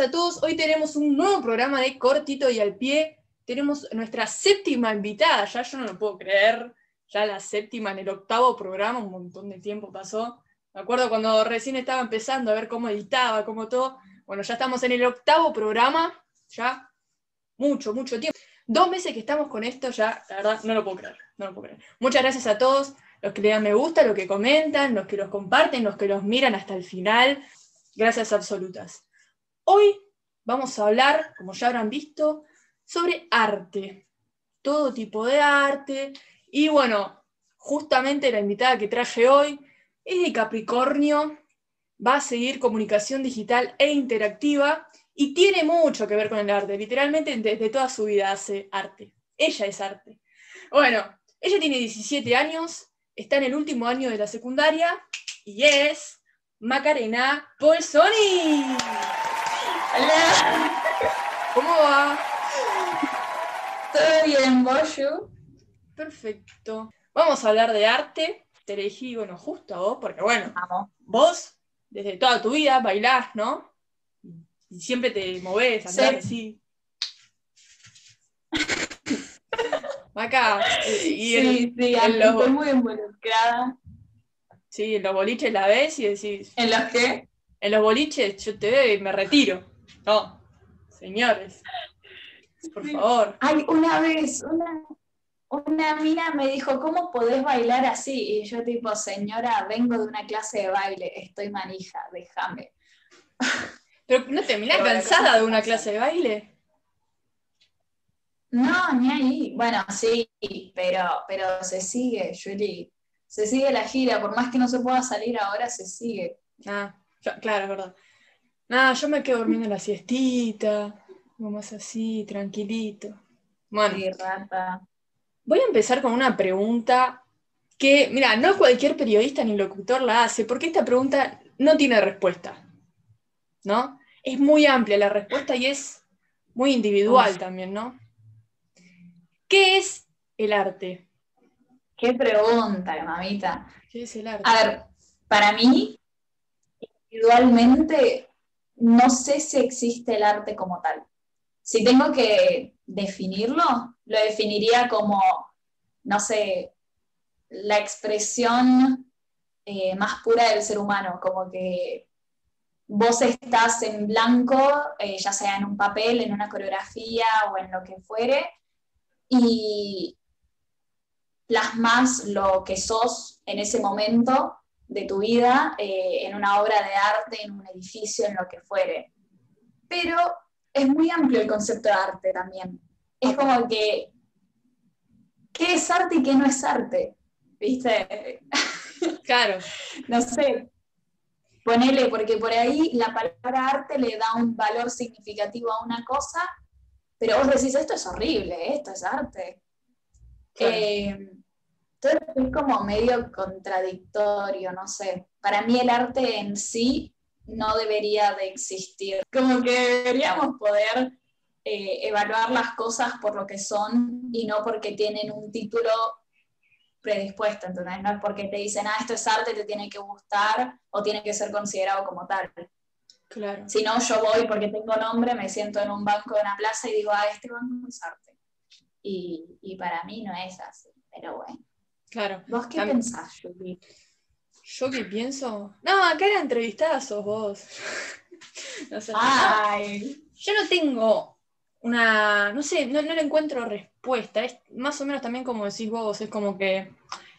a todos. Hoy tenemos un nuevo programa de Cortito y al Pie. Tenemos nuestra séptima invitada, ya yo no lo puedo creer. Ya la séptima en el octavo programa, un montón de tiempo pasó. Me acuerdo cuando recién estaba empezando a ver cómo editaba, cómo todo. Bueno, ya estamos en el octavo programa, ya mucho, mucho tiempo. Dos meses que estamos con esto, ya, la verdad, no lo puedo creer, no lo puedo creer. Muchas gracias a todos, los que le dan me gusta, los que comentan, los que los comparten, los que los miran hasta el final. Gracias absolutas. Hoy vamos a hablar, como ya habrán visto, sobre arte. Todo tipo de arte. Y bueno, justamente la invitada que traje hoy es de Capricornio, va a seguir comunicación digital e interactiva y tiene mucho que ver con el arte. Literalmente desde toda su vida hace arte. Ella es arte. Bueno, ella tiene 17 años, está en el último año de la secundaria y es Macarena Polsoni. Hola. ¿Cómo va? ¿Todo bien, Boyu? Perfecto. Vamos a hablar de arte. Te elegí, bueno, justo a vos, porque bueno, Vamos. vos desde toda tu vida bailás, ¿no? Y siempre te movés, andás Sí. así. Maca, y, y en- sí, sí, en estoy muy involucrada. sí, en los boliches la ves y decís, ¿En los qué? en los boliches yo te veo y me retiro. No, señores, por favor. Ay, una vez, una, una mina me dijo, ¿cómo podés bailar así? Y yo tipo, señora, vengo de una clase de baile, estoy manija, déjame. Pero no terminás Pero cansada de una clase de baile. No, ni ahí. Bueno, sí, pero, pero se sigue, Julie. Se sigue la gira, por más que no se pueda salir ahora, se sigue. Ah, claro, es verdad. Nada, yo me quedo durmiendo la siestita, más así, tranquilito. Bueno, Sí, rata. voy a empezar con una pregunta que, mira, no cualquier periodista ni locutor la hace, porque esta pregunta no tiene respuesta, ¿no? Es muy amplia la respuesta y es muy individual Uf. también, ¿no? ¿Qué es el arte? Qué pregunta, mamita. ¿Qué es el arte? A ver, para mí, individualmente, no sé si existe el arte como tal. Si tengo que definirlo, lo definiría como, no sé, la expresión eh, más pura del ser humano, como que vos estás en blanco, eh, ya sea en un papel, en una coreografía o en lo que fuere, y plasmas lo que sos en ese momento de tu vida, eh, en una obra de arte, en un edificio, en lo que fuere. Pero es muy amplio el concepto de arte también. Es como que, ¿qué es arte y qué no es arte? ¿Viste? Claro, No sé. Ponele, porque por ahí la palabra arte le da un valor significativo a una cosa, pero vos decís, esto es horrible, esto es arte. Claro. Eh, entonces es como medio contradictorio, no sé. Para mí el arte en sí no debería de existir. Como que deberíamos poder eh, evaluar las cosas por lo que son y no porque tienen un título predispuesto, ¿entendés? No es porque te dicen, ah, esto es arte, te tiene que gustar o tiene que ser considerado como tal. claro. Si no, yo voy porque tengo nombre, me siento en un banco de una plaza y digo, ah, este banco es arte. Y, y para mí no es así, pero bueno. Claro. ¿Vos qué Tam- pensás, Julie? ¿Yo qué pienso? No, acá era entrevistada sos vos. No sé. Ay, Yo no tengo una, no sé, no, no le encuentro respuesta. Es más o menos también como decís vos, es como que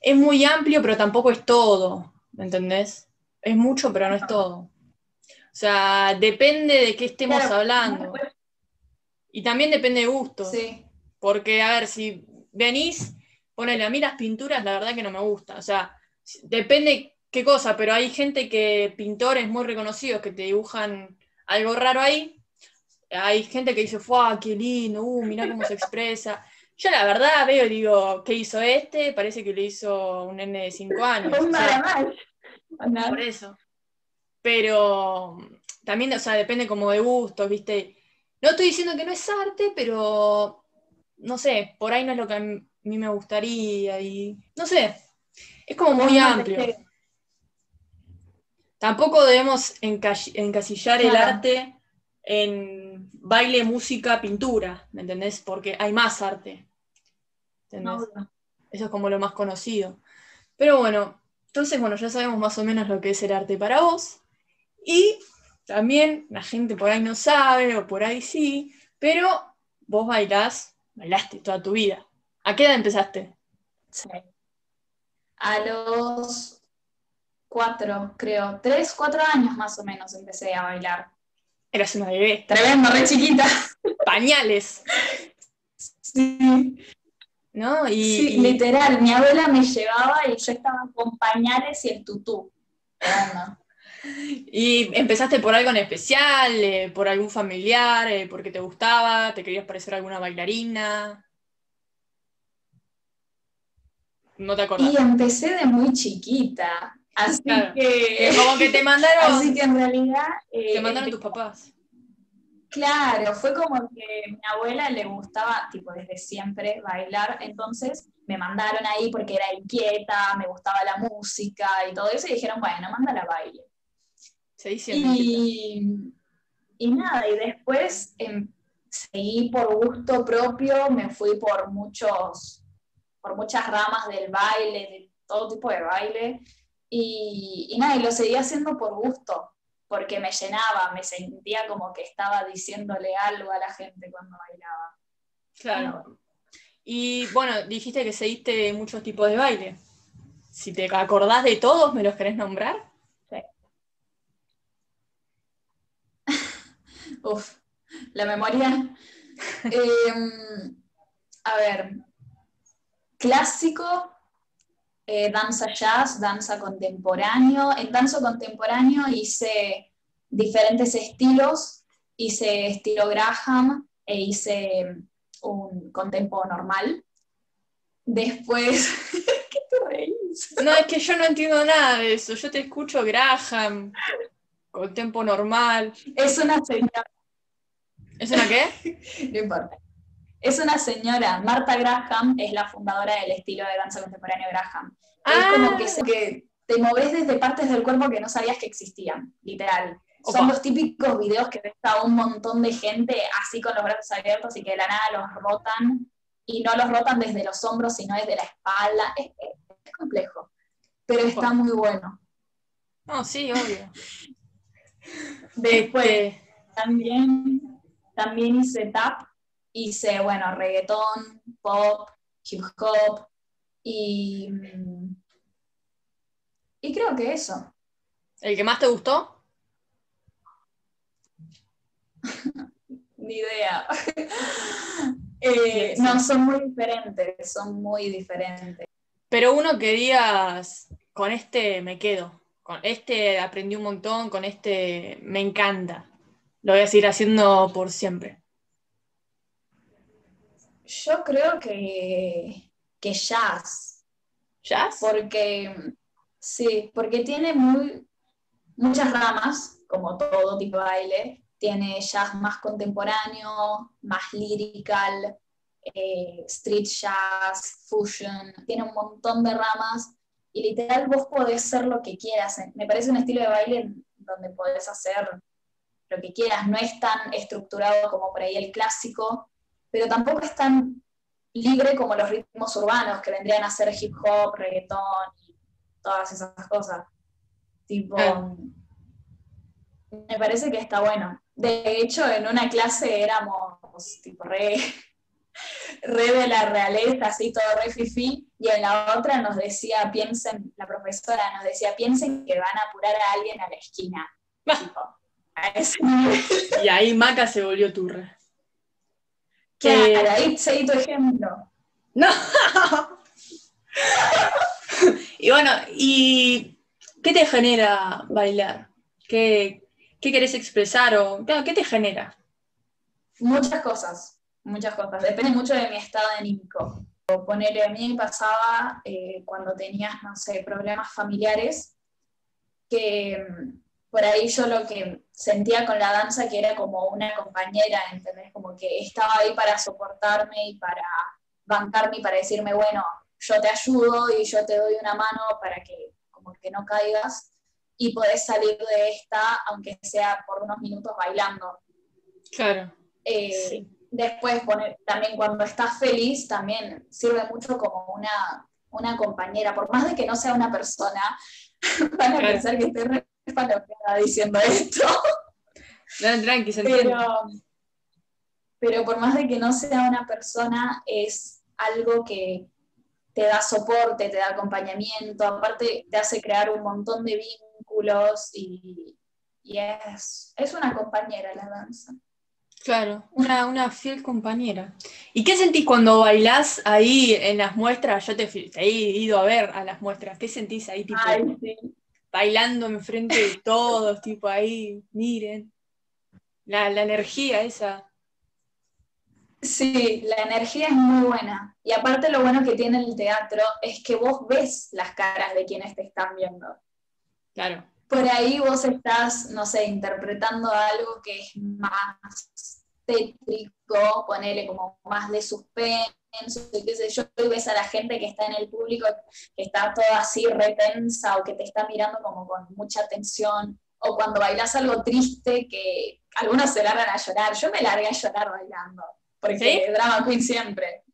es muy amplio, pero tampoco es todo, ¿me entendés? Es mucho, pero no es todo. O sea, depende de qué estemos Claro, hablando. Y también depende de gustos. sí, Porque, a ver, si venís, ponele a mí las pinturas, la verdad que no me gusta. O sea, depende qué cosa, pero hay gente que, pintores muy reconocidos, que te dibujan algo raro ahí. Hay gente que dice, ¡fuah, qué lindo! ¡Uh, mirá cómo se expresa! Yo la verdad veo y digo, ¿qué hizo este? Parece que lo hizo un nene de 5 años. un O sea, por eso. Pero también, o sea, depende como de gustos, ¿viste? No estoy diciendo que no es arte, pero no sé, por ahí no es lo que a mí me gustaría y no sé, es como muy No, amplio. Tampoco debemos encasi- encasillar el arte en baile, música, pintura, ¿me entendés? Porque hay más arte. ¿Entendés? No, Eso es como lo más conocido. Pero bueno, entonces, bueno, ya sabemos más o menos lo que es el arte para vos. Y también la gente por ahí no sabe, o por ahí sí, pero vos bailás, bailaste toda tu vida. ¿A qué edad empezaste? Sí. A los cuatro, creo, tres, cuatro años más o menos empecé a bailar. Eras una bebé. Tremendo, re chiquita. Pañales, Sí, ¿no? Y, sí, y- literal. Mi abuela me llevaba y yo estaba con pañales y el tutú. Y empezaste por algo en especial, eh, por algún familiar, eh, porque te gustaba, te querías parecer a alguna bailarina. No te acordás. Y empecé de muy chiquita. Así Claro. que. Como que te mandaron, Así que en realidad. eh, te mandaron tus papás. Claro, fue como que a mi abuela le gustaba, tipo, desde siempre bailar, entonces me mandaron ahí porque era inquieta, me gustaba la música y todo eso, y dijeron, bueno, mándala a baile. Se dice y nada, y después em, seguí por gusto propio, me fui por muchos, por muchas ramas del baile, de todo tipo de baile, y, y nada, y lo seguí haciendo por gusto, porque me llenaba, me sentía como que estaba diciéndole algo a la gente cuando bailaba. Claro. Y bueno, dijiste que seguiste muchos tipos de baile. Si te acordás de todos, ¿me los querés nombrar? Uf, la memoria. Em, a ver, clásico, eh, danza jazz, danza contemporáneo. En danza contemporáneo hice diferentes estilos, hice estilo Graham e hice un contempo normal. Después, ¿qué te reís? No, es que yo no entiendo nada de eso. Yo te escucho Graham, con tempo normal. Es una señora. ¿Es una qué? No importa. Es una señora, Marta Graham es la fundadora del estilo de danza contemporáneo Graham. Es Ah. como que, se- que te moves desde partes del cuerpo que no sabías que existían, literal. Opa. Son los típicos videos que ves a un montón de gente así con los brazos abiertos y que de la nada los rotan, y no los rotan desde los hombros, sino desde la espalda. Es, es- es complejo, pero está muy bueno. No, sí, obvio. Después, Este, También, también hice tap, hice, bueno, reggaetón, pop, hip hop y, y creo que eso. ¿el que más te gustó? Ni idea. Eh, no, son muy diferentes, son muy diferentes. Pero uno que digas, con este me quedo, con este aprendí un montón, con este me encanta. Lo voy a seguir haciendo por siempre. Yo creo que, que jazz, ¿Jazz? porque sí, porque tiene muy, muchas ramas, como todo tipo de baile. Tiene jazz más contemporáneo, más lyrical, eh, street jazz, fusion, tiene un montón de ramas y literal vos podés ser lo que quieras. Me parece un estilo de baile donde podés hacer lo que quieras, no es tan estructurado como por ahí el clásico, pero tampoco es tan libre como los ritmos urbanos que vendrían a ser hip hop, reggaetón y todas esas cosas. Tipo, Ah. me parece que está bueno. De hecho, en una clase éramos tipo re, re de la realeza, así todo re fifi, y en la otra nos decía, piensen, la profesora nos decía, piensen que van a apurar a alguien a la esquina. Tipo, a ese nivel. Y ahí Maca se volvió turra. Claro, ahí seguí tu ejemplo. No. y bueno, ¿y qué te genera bailar? ¿Qué, qué querés expresar? O, claro, ¿Qué te genera? Muchas cosas, muchas cosas. Depende mucho de mi estado anímico. Ponerle a mí pasaba eh, cuando tenías, no sé, problemas familiares, que por ahí yo lo que sentía con la danza que era como una compañera, ¿entendés? Como que estaba ahí para soportarme y para bancarme y para decirme, bueno, yo te ayudo y yo te doy una mano para que como que no caigas y podés salir de esta, aunque sea por unos minutos bailando. Claro. Eh, después, también cuando estás feliz, también sirve mucho como una, una compañera, por más de que no sea una persona, van a pensar que estoy re diciendo esto. No, tranqui, se pero, pero por más de que no sea una persona, es algo que te da soporte, te da acompañamiento, aparte te hace crear un montón de vínculos y, es, es, una compañera la danza. Claro, una, una, fiel compañera. ¿Y qué sentís cuando bailás ahí en las muestras? Yo te, he ido a ver a las muestras. ¿Qué sentís ahí, tipo, bailando enfrente de todos, tipo ahí, miren? La, la energía esa. Sí, la energía es muy buena. Y aparte lo bueno que tiene el teatro es que vos ves las caras de quienes te están viendo. Claro. Por ahí vos estás, no sé, interpretando algo que es más tétrico, ponele como más de suspenso, qué sé yo, y ves a la gente que está en el público que está toda así retensa o que te está mirando como con mucha atención, o cuando bailas algo triste que algunos se largan a llorar, yo me largué a llorar bailando porque drama queen siempre.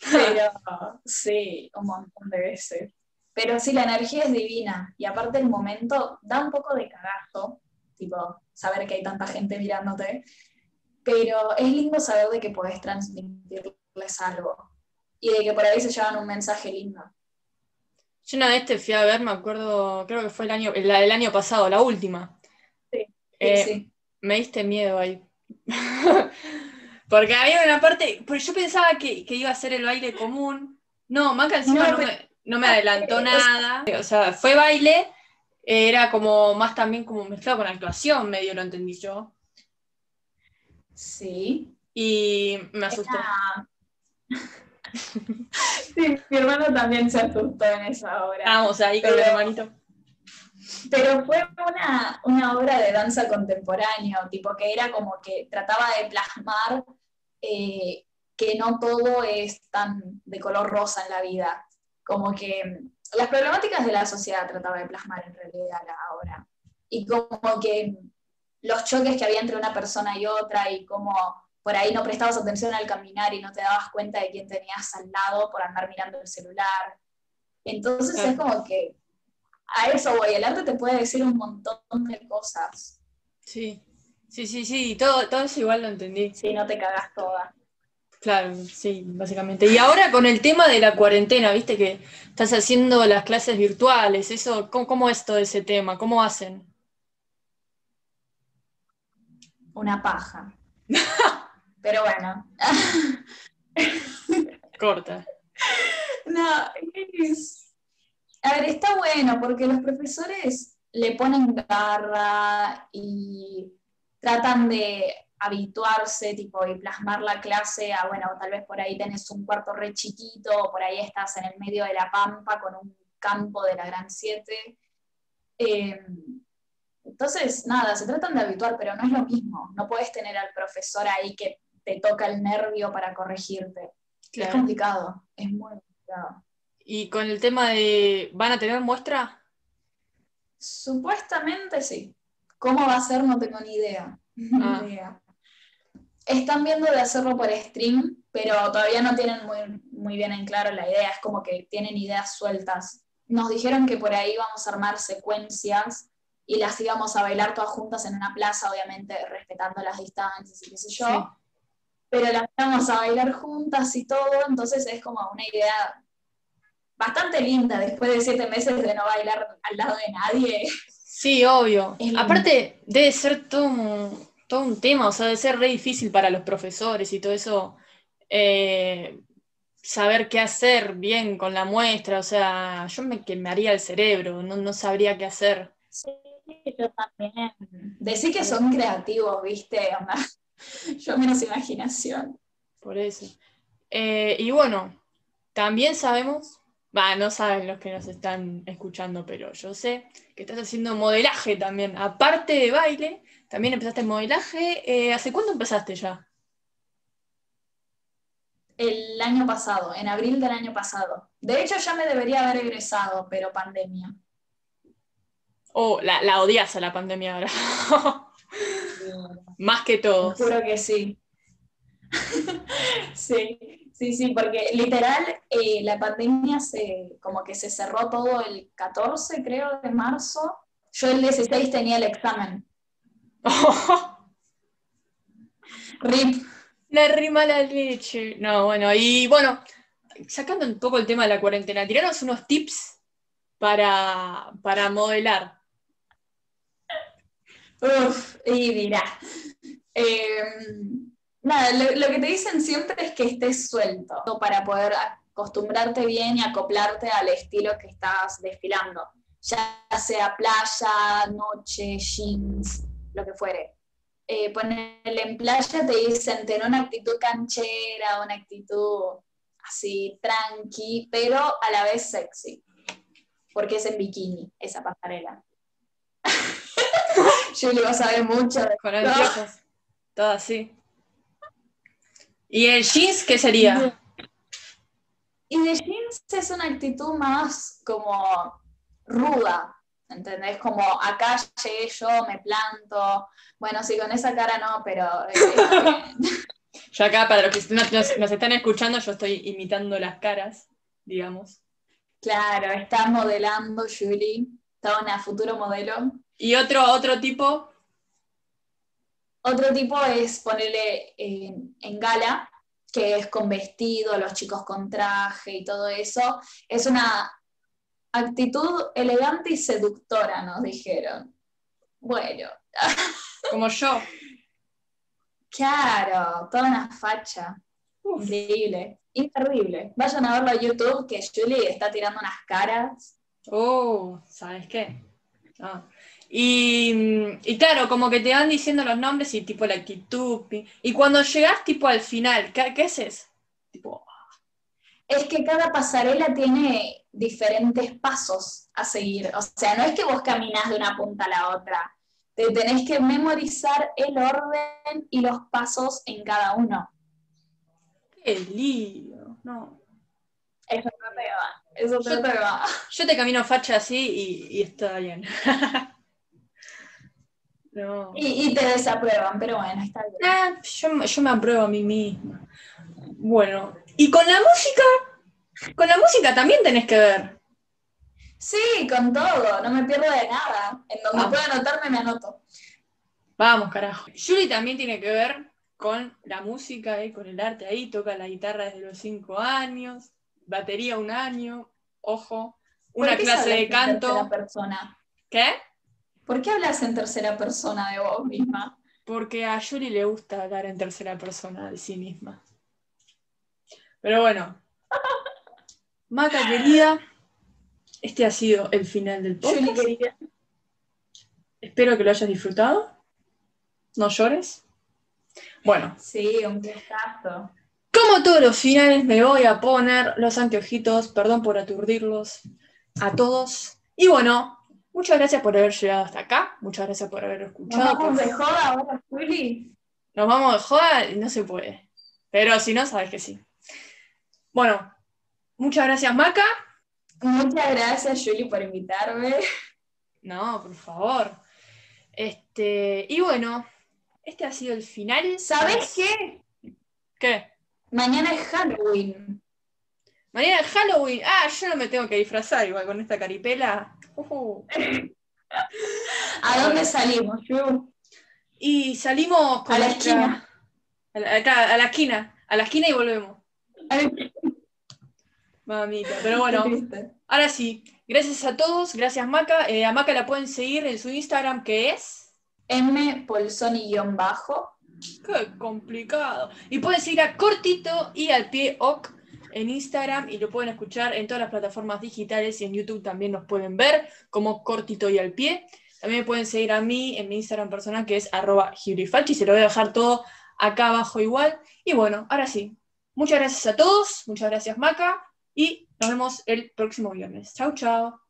Pero sí, un montón de veces. Pero sí, la energía es divina. Y aparte el momento da un poco de cagazo, tipo, saber que hay tanta gente mirándote. Pero es lindo saber de que podés transmitirles algo. Y de que por ahí se llevan un mensaje lindo. Yo una vez te fui a ver, me acuerdo, creo que fue el año, el, el año pasado, la última. Sí, eh, sí. Me diste miedo ahí. Porque había una parte, pues yo pensaba que, iba a ser el baile común. No, Maca encima no, me, adelantó nada. O sea, fue baile, era como más también como mezclado con actuación, medio lo entendí yo. Sí. Y me asusté. Sí, mi hermano también se asustó en esa obra. Vamos ahí con el hermanito. Pero fue una, una obra de danza contemporáneo, tipo que era como que trataba de plasmar eh, que no todo es tan de color rosa en la vida. Como que las problemáticas de la sociedad trataba de plasmar en realidad la obra. Y como que los choques que había entre una persona y otra y como por ahí no prestabas atención al caminar y no te dabas cuenta de quién tenías al lado por andar mirando el celular. Entonces es como que a eso voy, el arte te puede decir un montón de cosas. Sí, Sí, sí, sí, todo, todo eso igual lo entendí. Sí, no te cagas toda. Claro, sí, básicamente. Y ahora con el tema de la cuarentena, viste que estás haciendo las clases virtuales, eso, ¿cómo, es todo ese tema? ¿Cómo hacen? Una paja. Pero bueno. Corta. No, es... A ver, está bueno porque los profesores le ponen garra y tratan de habituarse tipo, y plasmar la clase a, bueno, tal vez por ahí tenés un cuarto re chiquito, o por ahí estás en el medio de la pampa con un campo de la Gran 7. Em, entonces, nada, se tratan de habituar, pero no es lo mismo. No puedes tener al profesor ahí que te toca el nervio para corregirte. Es complicado, es muy complicado. ¿Y con el tema de, ¿van a tener muestra? Supuestamente sí. ¿Cómo va a ser? No tengo ni idea. Ah. Están viendo de hacerlo por stream, pero todavía no tienen muy, muy bien en claro la idea, es como que tienen ideas sueltas. Nos dijeron que por ahí vamos a armar secuencias y las íbamos a bailar todas juntas en una plaza, obviamente respetando las distancias y qué sé yo. Pero las vamos a bailar juntas y todo, entonces es como una idea bastante linda después de siete meses de no bailar al lado de nadie. Sí, obvio. Aparte, debe ser todo un, todo un tema, o sea, debe ser re difícil para los profesores y todo eso, eh, saber qué hacer bien con la muestra, o sea, yo me quemaría el cerebro, no, sabría qué hacer. Sí, yo también. Decir que son creativos, ¿viste? Yo menos imaginación. Por eso. Eh, y bueno, también sabemos Va, no saben los que nos están escuchando, pero yo sé que estás haciendo modelaje también. Aparte de baile, también empezaste el modelaje. Eh, ¿Hace cuándo empezaste ya? El año pasado, en abril del año pasado. De hecho, ya me debería haber egresado, pero pandemia. Oh, la, la odias a la pandemia ahora. Más que todos. Juro que sí. sí, sí, sí, porque literal eh, la pandemia se, como que se cerró todo el 14, creo, de marzo. Yo el 16 tenía el examen. RIP. La rima la leche. No, bueno, y bueno, sacando un poco el tema de la cuarentena, tiraros unos tips para, para modelar. Uf, y dirá. Em, nada, lo, que te dicen siempre es que estés suelto para poder acostumbrarte bien y acoplarte al estilo que estás desfilando, ya sea playa, noche, jeans, lo que fuere. Eh, ponerle en playa te dicen tener una actitud canchera, una actitud así tranqui, pero a la vez sexy, porque es en bikini esa pasarela. Julie va a saber mucho. Con anteojos. Todo así. ¿Y el jeans qué sería? Y de jeans es una actitud más como ruda, ¿entendés? Como acá llegué yo, me planto. Bueno, sí, con esa cara no, pero... Eh, yo acá, para los que nos, nos, están escuchando, yo estoy imitando las caras, digamos. Claro, está modelando Julie, está una futuro modelo. ¿Y otro, otro tipo? Otro tipo es ponerle en, gala, que es con vestido, los chicos con traje y todo eso. Es una actitud elegante y seductora, nos dijeron. Bueno. Como yo. Claro, toda una facha. Increíble. Increíble. Vayan a verlo a YouTube, que Julie está tirando unas caras. Oh, ¿sabes qué? Ah. Y, claro, como que te van diciendo los nombres y tipo la actitud. Y cuando llegas tipo al final, ¿qué, qué haces? Tipo... Es que cada pasarela tiene diferentes pasos a seguir. O sea, no es que vos caminás de una punta a la otra. Te tenés que memorizar el orden y los pasos en cada uno. Qué lío, no. Eso no te va. Eso yo, te va. Yo te camino facha así y, y está bien. Y, te desaprueban, pero bueno, está bien. Ah, yo, me apruebo a mí misma. Bueno, y con la música, con la música también tenés que ver. Sí, con todo, no me pierdo de nada. En donde pueda anotarme, me anoto. Vamos, carajo. Julie también tiene que ver con la música, y con el arte ahí, toca la guitarra desde los cinco años, batería un año, ojo, una clase de canto. Persona? ¿Qué? ¿Por qué hablas en tercera persona de vos misma? Porque a Yuri le gusta hablar en tercera persona de sí misma. Pero bueno. Maca querida, este ha sido el final del podcast. querida. Espero que lo hayas disfrutado. No llores. Bueno. Sí, un gustazo. Como todos los finales, me voy a poner los anteojitos. Perdón por aturdirlos a todos. Y bueno, Muchas gracias por haber llegado hasta acá. Muchas gracias por haber escuchado. ¿Nos vamos de joda ahora, Juli? Nos vamos de joda y no se puede. Pero si no, sabes que sí. Bueno, muchas gracias, Maca. Muchas gracias, Juli, por invitarme. No, por favor. Este, y bueno, este ha sido el final. ¿Sabes qué? ¿Qué? Mañana es Halloween. Mañana es Halloween. Ah, yo no me tengo que disfrazar igual con esta caripela. ¿A dónde salimos, Y salimos a la esquina. A la, a la esquina. A la esquina y volvemos. Mamita, pero bueno. Ahora sí, gracias a todos, gracias Maca. Eh, a Maca la pueden seguir en su Instagram que es M bajo Qué complicado. Y pueden seguir a Cortito y al pie OC en Instagram y lo pueden escuchar en todas las plataformas digitales y en YouTube también nos pueden ver como cortito y al pie. También me pueden seguir a mí en mi Instagram personal que es arroba y se lo voy a dejar todo acá abajo igual. Y bueno, ahora sí, muchas gracias a todos, muchas gracias Maca y nos vemos el próximo viernes. Chao, chao.